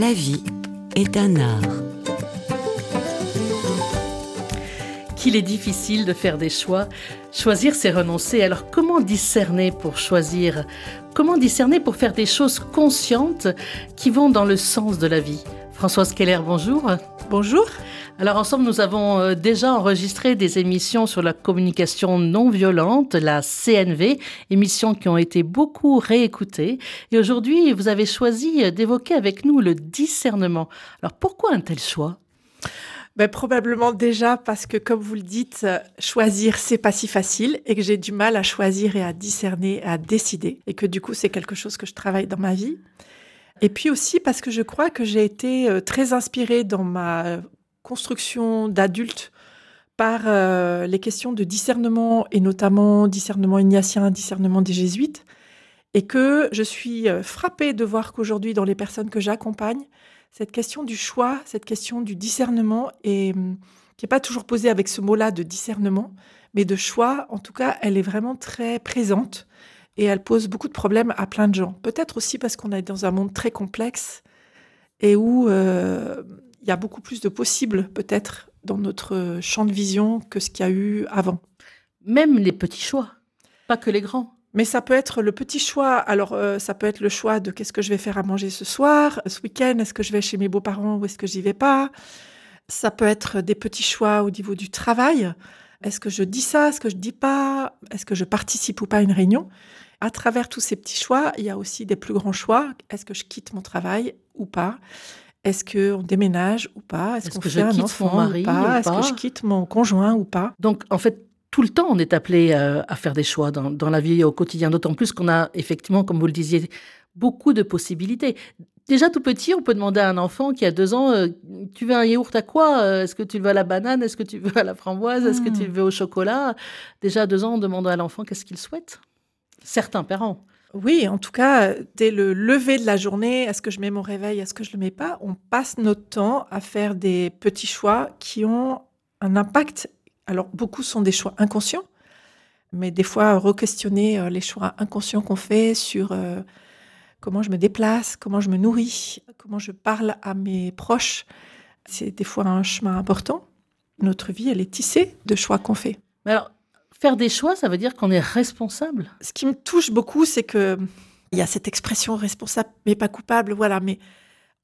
La vie est un art. Qu'il est difficile de faire des choix. Choisir, c'est renoncer. Alors comment discerner pour choisir? Comment discerner pour faire des choses conscientes qui vont dans le sens de la vie? Françoise Keller, bonjour. Bonjour. Alors ensemble, nous avons euh, déjà enregistré des émissions sur la communication non violente, la CNV, émissions qui ont été beaucoup réécoutées. Et aujourd'hui, vous avez choisi euh, d'évoquer avec nous le discernement. Alors pourquoi un tel choix? Ben, probablement déjà parce que, comme vous le dites, euh, choisir, c'est pas si facile et que j'ai du mal à choisir et à discerner, à décider. Et que du coup, c'est quelque chose que je travaille dans ma vie. Et puis aussi parce que je crois que j'ai été très inspirée dans ma construction d'adulte par euh, les questions de discernement et notamment discernement ignatien, discernement des jésuites, et que je suis euh, frappée de voir qu'aujourd'hui, dans les personnes que j'accompagne, cette question du choix, cette question du discernement, et hum, qui n'est pas toujours posée avec ce mot-là de discernement, mais de choix, en tout cas, elle est vraiment très présente et elle pose beaucoup de problèmes à plein de gens. Peut-être aussi parce qu'on est dans un monde très complexe et où euh, il y a beaucoup plus de possibles peut-être dans notre champ de vision que ce qu'il y a eu avant. Même les petits choix, pas que les grands. Mais ça peut être le petit choix. Alors, euh, ça peut être le choix de qu'est-ce que je vais faire à manger ce soir, ce week-end, est-ce que je vais chez mes beaux-parents ou est-ce que j'y vais pas. Ça peut être des petits choix au niveau du travail. Est-ce que je dis ça, est-ce que je dis pas, est-ce que je participe ou pas à une réunion. À travers tous ces petits choix, il y a aussi des plus grands choix. Est-ce que je quitte mon travail ou pas est-ce qu'on déménage ou pas? Est-ce qu'on fait un enfant mari ou pas? Est-ce que je quitte mon conjoint ou pas? Donc, en fait, tout le temps, on est appelé euh, à faire des choix dans, dans la vie au quotidien, d'autant plus qu'on a effectivement, comme vous le disiez, beaucoup de possibilités. Déjà tout petit, on peut demander à un enfant qui a deux ans, euh, tu veux un yaourt à quoi? Euh, Est-ce que tu veux à la banane? Est-ce que tu veux à la framboise? Est-ce que tu hmm. veux au chocolat Déjà à deux ans, on demande à l'enfant qu'est-ce qu'il souhaite. Certains parents. Oui, en tout cas, dès le lever de la journée, est-ce que je mets mon réveil, est-ce que je le mets pas On passe notre temps à faire des petits choix qui ont un impact. Alors, beaucoup sont des choix inconscients, mais des fois, re-questionner euh, les choix inconscients qu'on fait sur euh, comment je me déplace, comment je me nourris, comment je parle à mes proches, c'est des fois un chemin important. Notre vie, elle est tissée de choix qu'on fait. alors, Faire des choix, ça veut dire qu'on est responsable. Ce qui me touche beaucoup, c'est que il y a cette expression responsable mais pas coupable, voilà, mais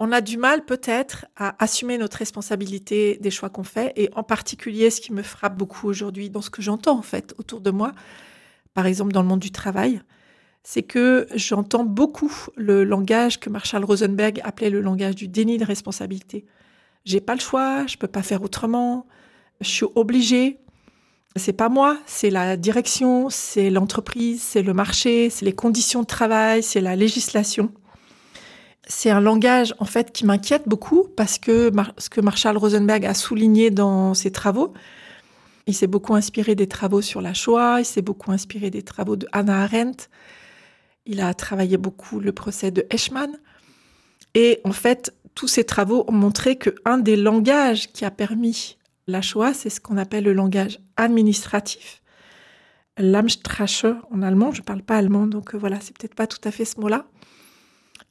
on a du mal peut-être à assumer notre responsabilité des choix qu'on fait et en particulier ce qui me frappe beaucoup aujourd'hui dans ce que j'entends en fait autour de moi, par exemple dans le monde du travail, c'est que j'entends beaucoup le langage que Marshall Rosenberg appelait le langage du déni de responsabilité. J'ai pas le choix, je peux pas faire autrement, je suis obligé, c'est pas moi, c'est la direction, c'est l'entreprise, c'est le marché, c'est les conditions de travail, c'est la législation. C'est un langage en fait qui m'inquiète beaucoup parce que ce que Marshall Rosenberg a souligné dans ses travaux, il s'est beaucoup inspiré des travaux sur la Shoah, il s'est beaucoup inspiré des travaux de Hannah Arendt, il a travaillé beaucoup le procès de Eichmann. Et en fait, tous ces travaux ont montré que un des langages qui a permis la Shoah, c'est ce qu'on appelle le langage administratif. L'Amstrache en allemand, je ne parle pas allemand, donc euh, voilà, c'est peut-être pas tout à fait ce mot-là,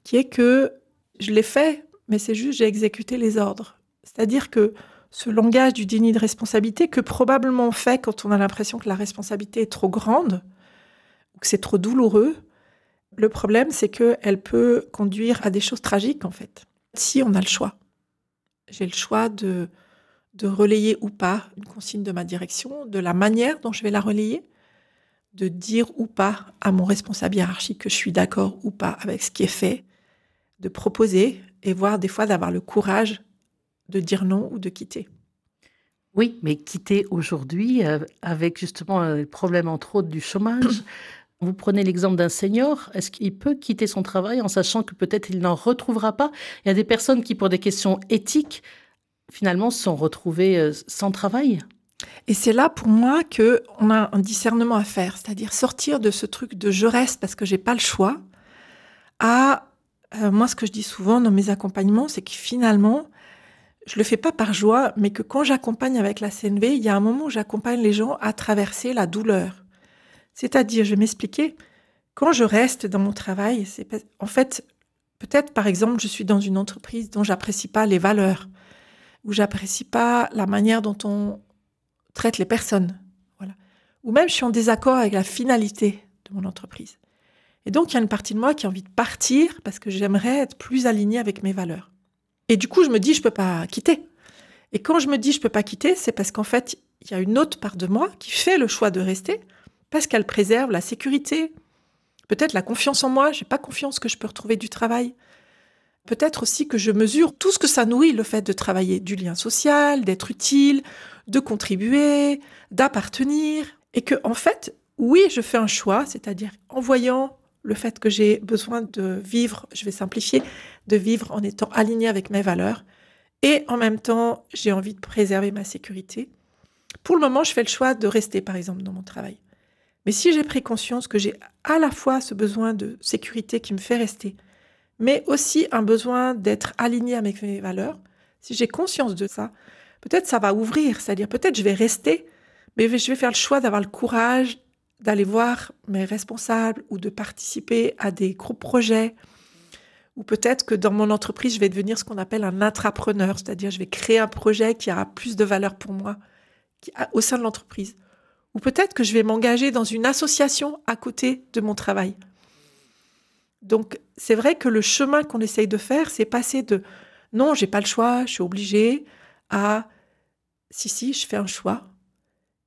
qui est que je l'ai fait, mais c'est juste j'ai exécuté les ordres. C'est-à-dire que ce langage du déni de responsabilité que probablement on fait quand on a l'impression que la responsabilité est trop grande ou que c'est trop douloureux, le problème c'est qu'elle peut conduire à des choses tragiques en fait. Si on a le choix, j'ai le choix de de relayer ou pas une consigne de ma direction, de la manière dont je vais la relayer, de dire ou pas à mon responsable hiérarchique que je suis d'accord ou pas avec ce qui est fait, de proposer et voire des fois d'avoir le courage de dire non ou de quitter. Oui, mais quitter aujourd'hui euh, avec justement un problème entre autres du chômage. Vous prenez l'exemple d'un senior, est-ce qu'il peut quitter son travail en sachant que peut-être il n'en retrouvera pas? Il y a des personnes qui, pour des questions éthiques, finalement se sont retrouvés euh, sans travail? Et c'est là pour moi que on a un discernement à faire, c'est-à-dire sortir de ce truc de je reste parce que j'ai pas le choix à euh, moi ce que je dis souvent dans mes accompagnements, c'est que finalement je le fais pas par joie, mais que quand j'accompagne avec la CNV, il y a un moment où j'accompagne les gens à traverser la douleur. C'est-à-dire, je vais m'expliquer, quand je reste dans mon travail, c'est en fait peut-être, par exemple, je suis dans une entreprise dont j'apprécie pas les valeurs, ou j'apprécie pas la manière dont on traite les personnes, voilà. Ou même je suis en désaccord avec la finalité de mon entreprise. Et donc, il y a une partie de moi qui a envie de partir parce que j'aimerais être plus alignée avec mes valeurs. Et du coup, je me dis, je peux pas quitter. Et quand je me dis, je peux pas quitter, c'est parce qu'en fait, il y a une autre part de moi qui fait le choix de rester parce qu'elle préserve la sécurité, peut-être la confiance en moi. J'ai pas confiance que je peux retrouver du travail. Peut-être aussi que je mesure tout ce que ça nourrit, le fait de travailler, du lien social, d'être utile, de contribuer, d'appartenir. Et que, en fait, oui, je fais un choix, c'est-à-dire en voyant le fait que j'ai besoin de vivre, je vais simplifier, de vivre en étant aligné avec mes valeurs. Et en même temps, j'ai envie de préserver ma sécurité. Pour le moment, je fais le choix de rester, par exemple, dans mon travail. Mais si j'ai pris conscience que j'ai à la fois ce besoin de sécurité qui me fait rester, mais aussi un besoin d'être aligné avec mes valeurs, si j'ai conscience de ça, peut-être ça va ouvrir, c'est-à-dire peut-être je vais rester, mais je vais faire le choix d'avoir le courage d'aller voir mes responsables ou de participer à des groupes projets. Ou peut-être que dans mon entreprise, je vais devenir ce qu'on appelle un intrapreneur, c'est-à-dire je vais créer un projet qui aura plus de valeur pour moi au sein de l'entreprise. Ou peut-être que je vais m'engager dans une association à côté de mon travail. Donc c'est vrai que le chemin qu'on essaye de faire, c'est passer de non, j'ai pas le choix, je suis obligée à si si, je fais un choix.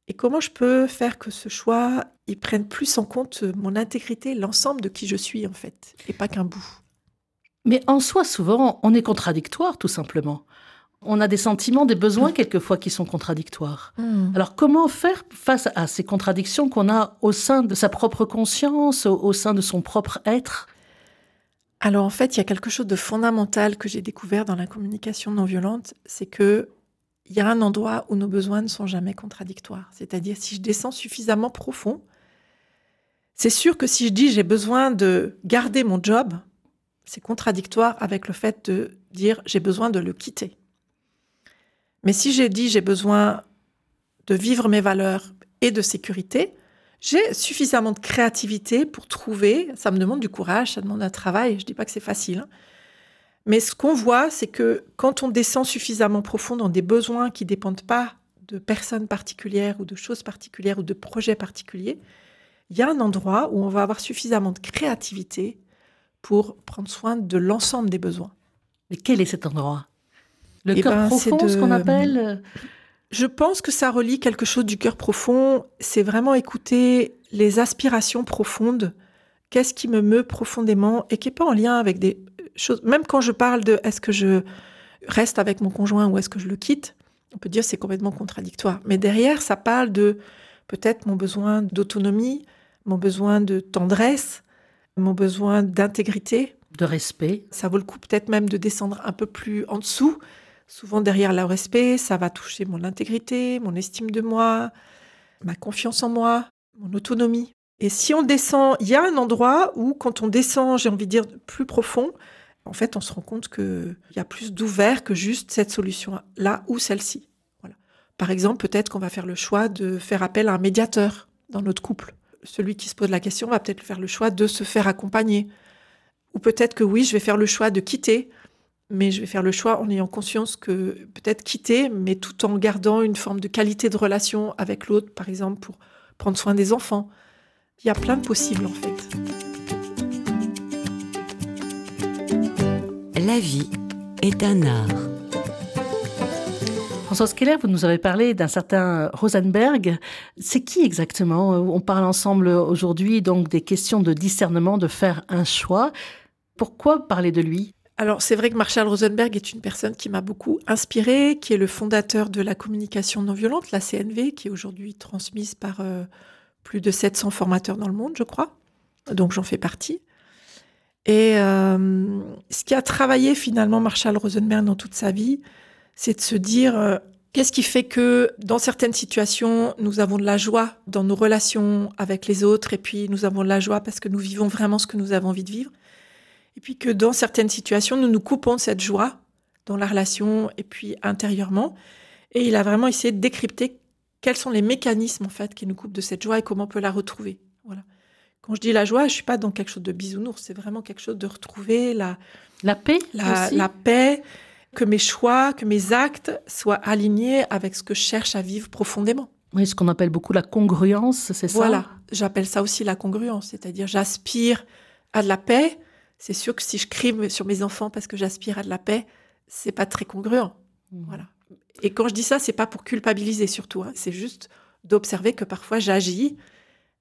Et comment je peux faire que ce choix il prenne plus en compte mon intégrité, l'ensemble de qui je suis en fait, et pas qu'un bout? Mais en soi, souvent, on est contradictoire, tout simplement. On a des sentiments, des besoins quelquefois qui sont contradictoires. Hmm. Alors comment faire face à ces contradictions qu'on a au sein de sa propre conscience, au, au sein de son propre être? Alors en fait, il y a quelque chose de fondamental que j'ai découvert dans la communication non violente, c'est que il y a un endroit où nos besoins ne sont jamais contradictoires. C'est-à-dire si je descends suffisamment profond, c'est sûr que si je dis j'ai besoin de garder mon job, c'est contradictoire avec le fait de dire j'ai besoin de le quitter. Mais si j'ai dit j'ai besoin de vivre mes valeurs et de sécurité, j'ai suffisamment de créativité pour trouver, ça me demande du courage, ça demande un travail, je ne dis pas que c'est facile, hein. mais ce qu'on voit, c'est que quand on descend suffisamment profond dans des besoins qui ne dépendent pas de personnes particulières ou de choses particulières ou de projets particuliers, il y a un endroit où on va avoir suffisamment de créativité pour prendre soin de l'ensemble des besoins. Mais quel est cet endroit? Le Eh cœur ben, profond, c'est ce qu'on de- appelle Je pense que ça relie quelque chose du cœur profond. C'est vraiment écouter les aspirations profondes. Qu'est-ce qui me meut profondément et qui n'est pas en lien avec des choses. Même quand je parle de est-ce que je reste avec mon conjoint ou est-ce que je le quitte, on peut dire c'est complètement contradictoire. Mais derrière, ça parle de peut-être mon besoin d'autonomie, mon besoin de tendresse, mon besoin d'intégrité, de respect. ça vaut le coup peut-être même de descendre un peu plus en dessous. Souvent derrière le respect, ça va toucher mon intégrité, mon estime de moi, ma confiance en moi, mon autonomie. Et si on descend, il y a un endroit où quand on descend, j'ai envie de dire plus profond, en fait, on se rend compte qu'il y a plus d'ouvert que juste cette solution-là ou celle-ci. Voilà. Par exemple, peut-être qu'on va faire le choix de faire appel à un médiateur dans notre couple. Celui qui se pose la question va peut-être faire le choix de se faire accompagner. Ou peut-être que oui, je vais faire le choix de quitter, mais je vais faire le choix en ayant conscience que peut-être quitter, mais tout en gardant une forme de qualité de relation avec l'autre, par exemple, pour prendre soin des enfants. Il y a plein de possibles, en fait. La vie est un art. Françoise Keller, vous nous avez parlé d'un certain Rosenberg. C'est qui exactement? On parle ensemble aujourd'hui donc des questions de discernement, de faire un choix. Pourquoi parler de lui? Alors, c'est vrai que Marshall Rosenberg est une personne qui m'a beaucoup inspirée, qui est le fondateur de la communication non violente, la CNV, qui est aujourd'hui transmise par euh, plus de 700 formateurs dans le monde, je crois. Donc, j'en fais partie. Et euh, ce qui a travaillé finalement Marshall Rosenberg dans toute sa vie, c'est de se dire euh, qu'est-ce qui fait que dans certaines situations, nous avons de la joie dans nos relations avec les autres, et puis nous avons de la joie parce que nous vivons vraiment ce que nous avons envie de vivre. Et puis que dans certaines situations, nous nous coupons de cette joie dans la relation et puis intérieurement. Et il a vraiment essayé de décrypter quels sont les mécanismes en fait qui nous coupent de cette joie et comment on peut la retrouver. Voilà. Quand je dis la joie, je suis pas dans quelque chose de bisounours, c'est vraiment quelque chose de retrouver la, La paix la, aussi la paix, que mes choix, que mes actes soient alignés avec ce que je cherche à vivre profondément. Oui, ce qu'on appelle beaucoup la congruence, c'est ça? Voilà, j'appelle ça aussi la congruence, c'est-à-dire j'aspire à de la paix. C'est sûr que si je crie sur mes enfants parce que j'aspire à de la paix, c'est pas très congruent. Mhm. Voilà. Et quand je dis ça, c'est pas pour culpabiliser surtout, hein, c'est juste d'observer que parfois j'agis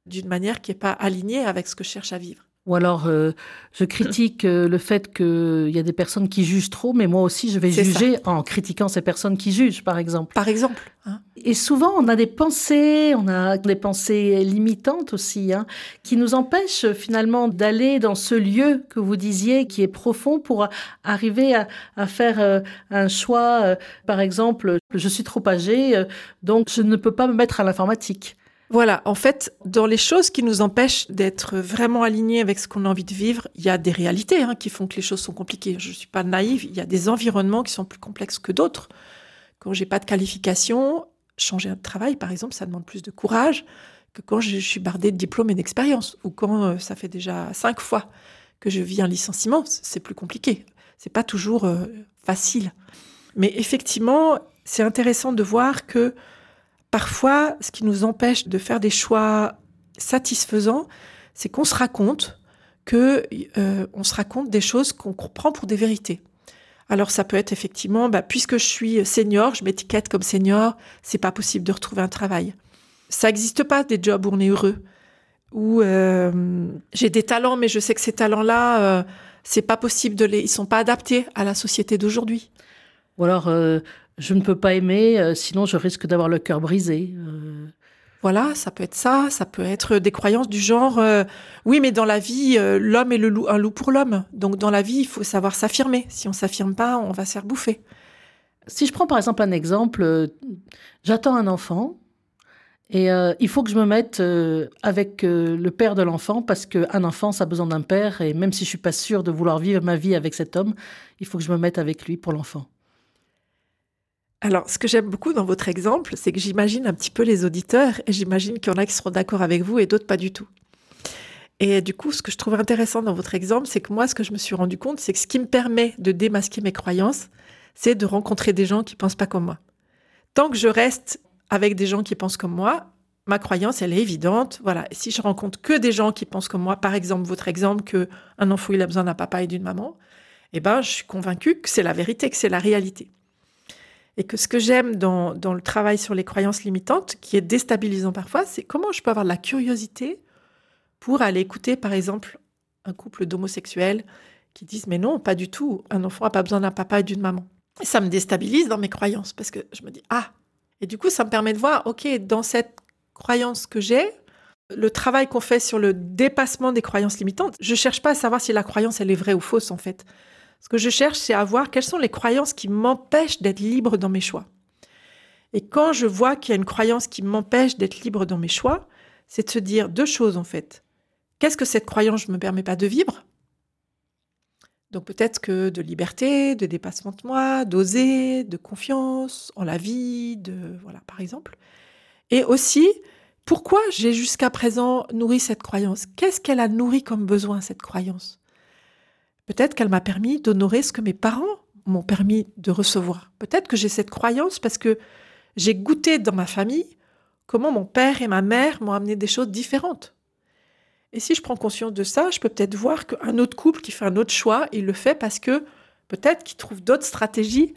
d'une manière qui n'est pas alignée avec ce que je cherche à vivre. Ou alors, euh, je critique euh, le fait qu'il y a des personnes qui jugent trop, mais moi aussi, je vais ça. juger en critiquant ces personnes qui jugent, par exemple. Par exemple, hein. Et souvent, on a des pensées, on a des pensées limitantes aussi, hein, qui nous empêchent euh, finalement d'aller dans ce lieu que vous disiez, qui est profond, pour a- arriver à, à faire euh, un choix. euh, par exemple, je suis trop âgée, euh, donc je ne peux pas me mettre à l'informatique. Voilà, en fait, dans les choses qui nous empêchent d'être vraiment alignés avec ce qu'on a envie de vivre, il y a des réalités hein, qui font que les choses sont compliquées. Je ne suis pas naïve, il y a des environnements qui sont plus complexes que d'autres. Quand j'ai pas de qualification, changer de travail, par exemple, ça demande plus de courage que quand je suis bardée de diplômes et d'expérience, ou quand euh, ça fait déjà cinq fois que je vis un licenciement, c'est plus compliqué. C'est pas toujours euh, facile. Mais effectivement, c'est intéressant de voir que parfois, ce qui nous empêche de faire des choix satisfaisants, c'est qu'on se raconte que euh, on se raconte des choses qu'on comprend pour des vérités. Alors ça peut être effectivement, bah, puisque je suis senior, je m'étiquette comme senior, c'est pas possible de retrouver un travail. Ça n'existe pas des jobs où on est heureux, où euh, j'ai des talents, mais je sais que ces talents-là, euh, c'est pas possible de les, ils sont pas adaptés à la société d'aujourd'hui. Ou alors, euh, je ne peux pas aimer, euh, sinon je risque d'avoir le cœur brisé. euh. Voilà, ça peut être ça, ça peut être des croyances du genre euh, oui, mais dans la vie, euh, l'homme est le loup, un loup pour l'homme. Donc dans la vie, il faut savoir s'affirmer. Si on s'affirme pas, on va se faire bouffer. Si je prends par exemple un exemple, euh, j'attends un enfant et il faut que je me mette avec le père de l'enfant parce qu'un enfant, ça a besoin d'un père et même si je suis pas sûre de vouloir vivre ma vie avec cet homme, il faut que je me mette avec lui pour l'enfant. Alors, ce que j'aime beaucoup dans votre exemple, c'est que j'imagine un petit peu les auditeurs et j'imagine qu'il y en a qui seront d'accord avec vous et d'autres pas du tout. Et du coup, ce que je trouve intéressant dans votre exemple, c'est que moi, ce que je me suis rendu compte, c'est que ce qui me permet de démasquer mes croyances, c'est de rencontrer des gens qui pensent pas comme moi. Tant que je reste avec des gens qui pensent comme moi, ma croyance, elle est évidente. Voilà. Si je rencontre que des gens qui pensent comme moi, par exemple, votre exemple que un enfant, a besoin d'un papa et d'une maman, eh ben, je suis convaincue que c'est la vérité, que c'est la réalité. Et que ce que j'aime dans, le travail sur les croyances limitantes, qui est déstabilisant parfois, c'est comment je peux avoir de la curiosité pour aller écouter, par exemple, un couple d'homosexuels qui disent Mais non, pas du tout, un enfant n'a pas besoin d'un papa et d'une maman. Ça me déstabilise dans mes croyances parce que je me dis Ah Et du coup, ça me permet de voir Ok, dans cette croyance que j'ai, le travail qu'on fait sur le dépassement des croyances limitantes, je cherche pas à savoir si la croyance elle est vraie ou fausse en fait. Ce que je cherche, c'est à voir quelles sont les croyances qui m'empêchent d'être libre dans mes choix. Et quand je vois qu'il y a une croyance qui m'empêche d'être libre dans mes choix, c'est de se dire deux choses en fait. Qu'est-ce que cette croyance ne me permet pas de vivre? Donc peut-être que de liberté, de dépassement de moi, d'oser, de confiance en la vie, de voilà par exemple. Et aussi, pourquoi j'ai jusqu'à présent nourri cette croyance? Qu'est-ce qu'elle a nourri comme besoin cette croyance? Peut-être qu'elle m'a permis d'honorer ce que mes parents m'ont permis de recevoir. Peut-être que j'ai cette croyance parce que j'ai goûté dans ma famille comment mon père et ma mère m'ont amené des choses différentes. Et si je prends conscience de ça, je peux peut-être voir qu'un autre couple qui fait un autre choix, il le fait parce que peut-être qu'il trouve d'autres stratégies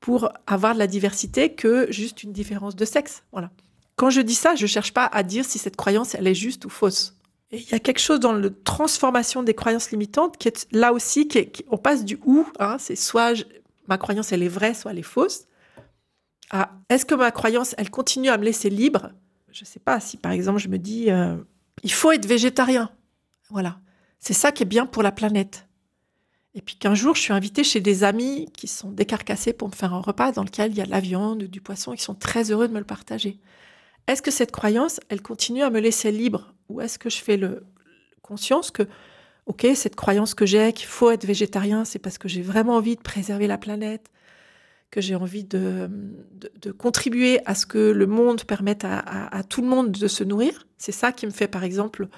pour avoir de la diversité que juste une différence de sexe. Voilà. Quand je dis ça, je cherche pas à dire si cette croyance elle est juste ou fausse. Et il y a quelque chose dans la transformation des croyances limitantes qui est là aussi, qui est- qui- on passe du ou, hein, c'est soit ma croyance elle est vraie, soit elle est fausse, à est-ce que ma croyance elle continue à me laisser libre? Je sais pas si par exemple je me dis euh, il faut être végétarien, voilà, c'est ça qui est bien pour la planète. Et puis qu'un jour je suis invitée chez des amis qui sont décarcassés pour me faire un repas dans lequel il y a de la viande, du poisson, ils sont très heureux de me le partager. Est-ce que cette croyance, elle continue à me laisser libre? Ou est-ce que je fais le conscience que, ok, cette croyance que j'ai, qu'il faut être végétarien, c'est parce que j'ai vraiment envie de préserver la planète, que j'ai envie de, contribuer à ce que le monde permette à tout le monde de se nourrir. C'est ça qui me fait, par exemple,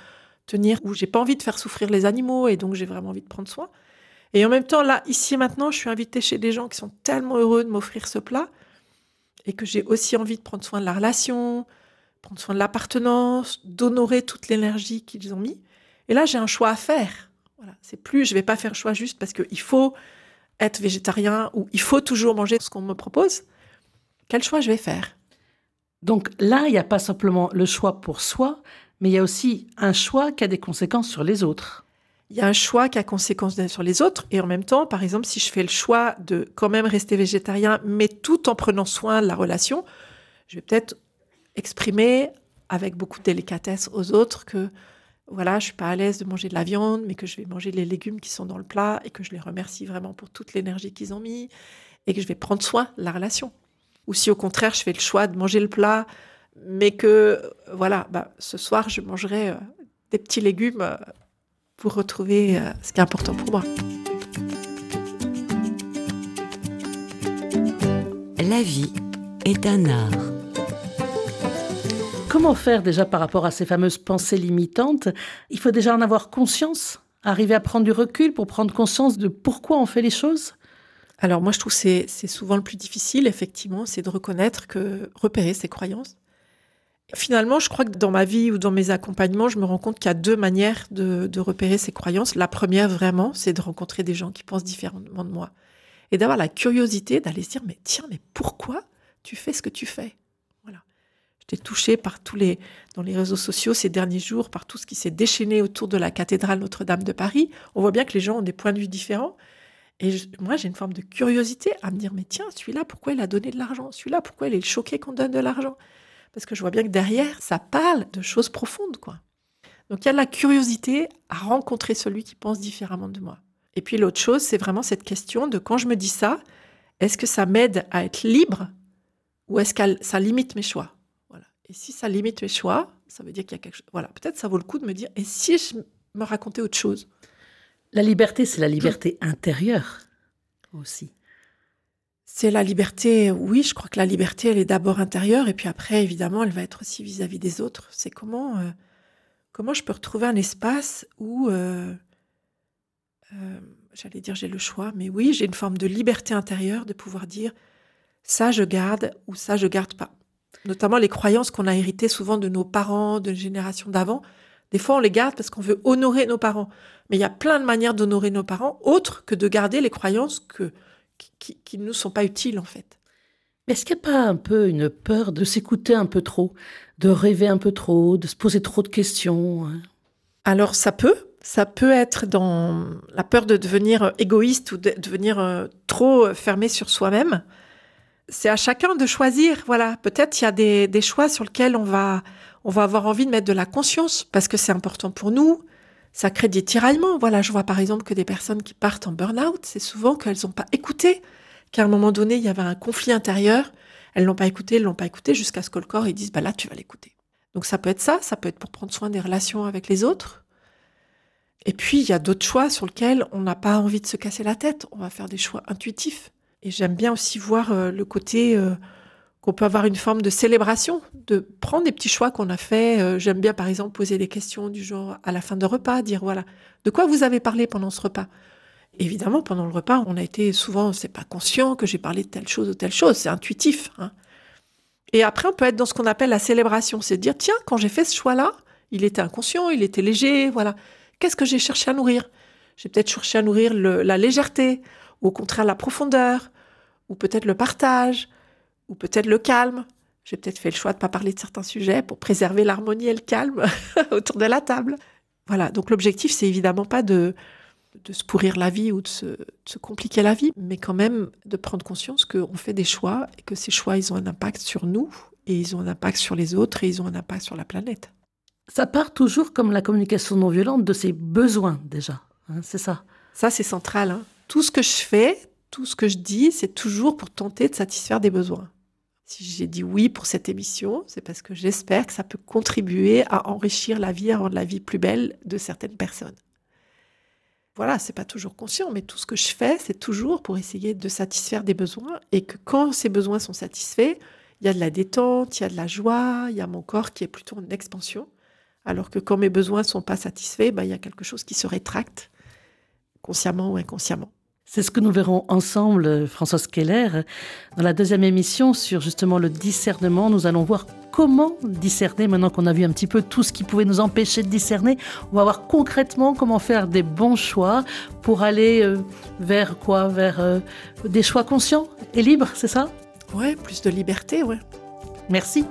tenir, où j'ai pas envie de faire souffrir les animaux et donc j'ai vraiment envie de prendre soin. Et en même temps, là, ici et maintenant, je suis invitée chez des gens qui sont tellement heureux de m'offrir ce plat et que j'ai aussi envie de prendre soin de la relation, prendre soin de l'appartenance, d'honorer toute l'énergie qu'ils ont mis. Et là, j'ai un choix à faire. Voilà, c'est plus, je vais pas faire choix juste parce qu'il faut être végétarien ou il faut toujours manger ce qu'on me propose. Quel choix je vais faire? Donc là, il n'y a pas simplement le choix pour soi, mais il y a aussi un choix qui a des conséquences sur les autres. Il y a un choix qui a conséquences sur les autres. Et en même temps, par exemple, si je fais le choix de quand même rester végétarien, mais tout en prenant soin de la relation, je vais peut-être exprimer avec beaucoup de délicatesse aux autres que voilà, je suis pas à l'aise de manger de la viande, mais que je vais manger les légumes qui sont dans le plat et que je les remercie vraiment pour toute l'énergie qu'ils ont mis et que je vais prendre soin de la relation. Ou si au contraire, je fais le choix de manger le plat, mais que voilà, bah, ce soir, je mangerai euh, des petits légumes euh, pour retrouver euh, ce qui est important pour moi. La vie est un art. Faire déjà par rapport à ces fameuses pensées limitantes? Il faut déjà en avoir conscience, arriver à prendre du recul pour prendre conscience de pourquoi on fait les choses? Alors moi je trouve que c'est souvent le plus difficile, effectivement, c'est de reconnaître que repérer ses croyances. Finalement, je crois que dans ma vie ou dans mes accompagnements, je me rends compte qu'il y a deux manières de, repérer ces croyances. La première, vraiment, c'est de rencontrer des gens qui pensent différemment de moi. Et d'avoir la curiosité d'aller se dire, mais tiens, mais pourquoi tu fais ce que tu fais? J'étais touchée par tous les, dans les réseaux sociaux ces derniers jours, par tout ce qui s'est déchaîné autour de la cathédrale Notre-Dame de Paris. On voit bien que les gens ont des points de vue différents. Et moi, j'ai une forme de curiosité à me dire, mais tiens, celui-là, pourquoi il a donné de l'argent? Celui-là, pourquoi il est choqué qu'on donne de l'argent? Parce que je vois bien que derrière, ça parle de choses profondes, quoi. Donc il y a la curiosité à rencontrer celui qui pense différemment de moi. Et puis l'autre chose, c'est vraiment cette question de quand je me dis ça, est-ce que ça m'aide à être libre ou est-ce que ça limite mes choix? Et si ça limite mes choix, ça veut dire qu'il y a quelque chose. Voilà, peut-être ça vaut le coup de me dire et si je me racontais autre chose? La liberté, c'est la liberté intérieure aussi. C'est la liberté, oui, je crois que la liberté, elle est d'abord intérieure, et puis après, évidemment, elle va être aussi vis-à-vis des autres. C'est comment, euh, comment je peux retrouver un espace où, euh, euh, j'allais dire j'ai le choix, mais oui, j'ai une forme de liberté intérieure de pouvoir dire ça je garde ou ça je garde pas. Notamment les croyances qu'on a héritées souvent de nos parents, de générations d'avant. Des fois, on les garde parce qu'on veut honorer nos parents. Mais il y a plein de manières d'honorer nos parents, autres que de garder les croyances que qui, ne nous sont pas utiles en fait. Mais est-ce qu'il n'y a pas un peu une peur de s'écouter un peu trop, de rêver un peu trop, de se poser trop de questions hein? Alors ça peut, ça peut être dans la peur de devenir égoïste ou de devenir euh, trop fermé sur soi-même. C'est à chacun de choisir. Voilà, peut-être il y a des, choix sur lesquels on va, on va avoir envie de mettre de la conscience parce que c'est important pour nous ça crée des tiraillements. Voilà, je vois par exemple que des personnes qui partent en burn-out, c'est souvent qu'elles n'ont pas écouté, qu'à un moment donné, il y avait un conflit intérieur. Elles l'ont pas écouté, elles l'ont pas écouté, jusqu'à ce que le corps ils dise, bah là, tu vas l'écouter. Donc ça peut être ça, ça peut être pour prendre soin des relations avec les autres. Et puis, il y a d'autres choix sur lesquels on n'a pas envie de se casser la tête. On va faire des choix intuitifs. Et j'aime bien aussi voir euh, le côté euh, qu'on peut avoir une forme de célébration, de prendre des petits choix qu'on a fait. Euh, j'aime bien, par exemple, poser des questions du genre à la fin de repas, dire voilà, de quoi vous avez parlé pendant ce repas? Évidemment, pendant le repas, on a été souvent, c'est pas conscient que j'ai parlé de telle chose ou telle chose, c'est intuitif. Hein. Et après, on peut être dans ce qu'on appelle la célébration, c'est dire tiens, quand j'ai fait ce choix-là, il était inconscient, il était léger, voilà. Qu'est-ce que j'ai cherché à nourrir? J'ai peut-être cherché à nourrir la légèreté, ou au contraire la profondeur, ou peut-être le partage, ou peut-être le calme. J'ai peut-être fait le choix de ne pas parler de certains sujets pour préserver l'harmonie et le calme autour de la table. Voilà, donc l'objectif, c'est évidemment pas de, de se pourrir la vie ou de se, se, compliquer la vie, mais quand même de prendre conscience qu'on fait des choix et que ces choix, ils ont un impact sur nous et ils ont un impact sur les autres et ils ont un impact sur la planète. Ça part toujours comme la communication non violente de ses besoins déjà, hein, c'est ça? Ça, c'est central. Hein. Tout ce que je fais, tout ce que je dis, c'est toujours pour tenter de satisfaire des besoins. Si j'ai dit oui pour cette émission, c'est parce que j'espère que ça peut contribuer à enrichir la vie, à rendre la vie plus belle de certaines personnes. Voilà, c'est pas toujours conscient, mais tout ce que je fais, c'est toujours pour essayer de satisfaire des besoins et que quand ces besoins sont satisfaits, il y a de la détente, il y a de la joie, il y a mon corps qui est plutôt en expansion. Alors que quand mes besoins ne sont pas satisfaits, bah, il y a quelque chose qui se rétracte, consciemment ou inconsciemment. C'est ce que nous verrons ensemble, Françoise Keller. Dans la deuxième émission sur justement le discernement, nous allons voir comment discerner maintenant qu'on a vu un petit peu tout ce qui pouvait nous empêcher de discerner. On va voir concrètement comment faire des bons choix pour aller euh, vers quoi? Vers euh, des choix conscients et libres, c'est ça? Ouais, plus de liberté, ouais. Merci.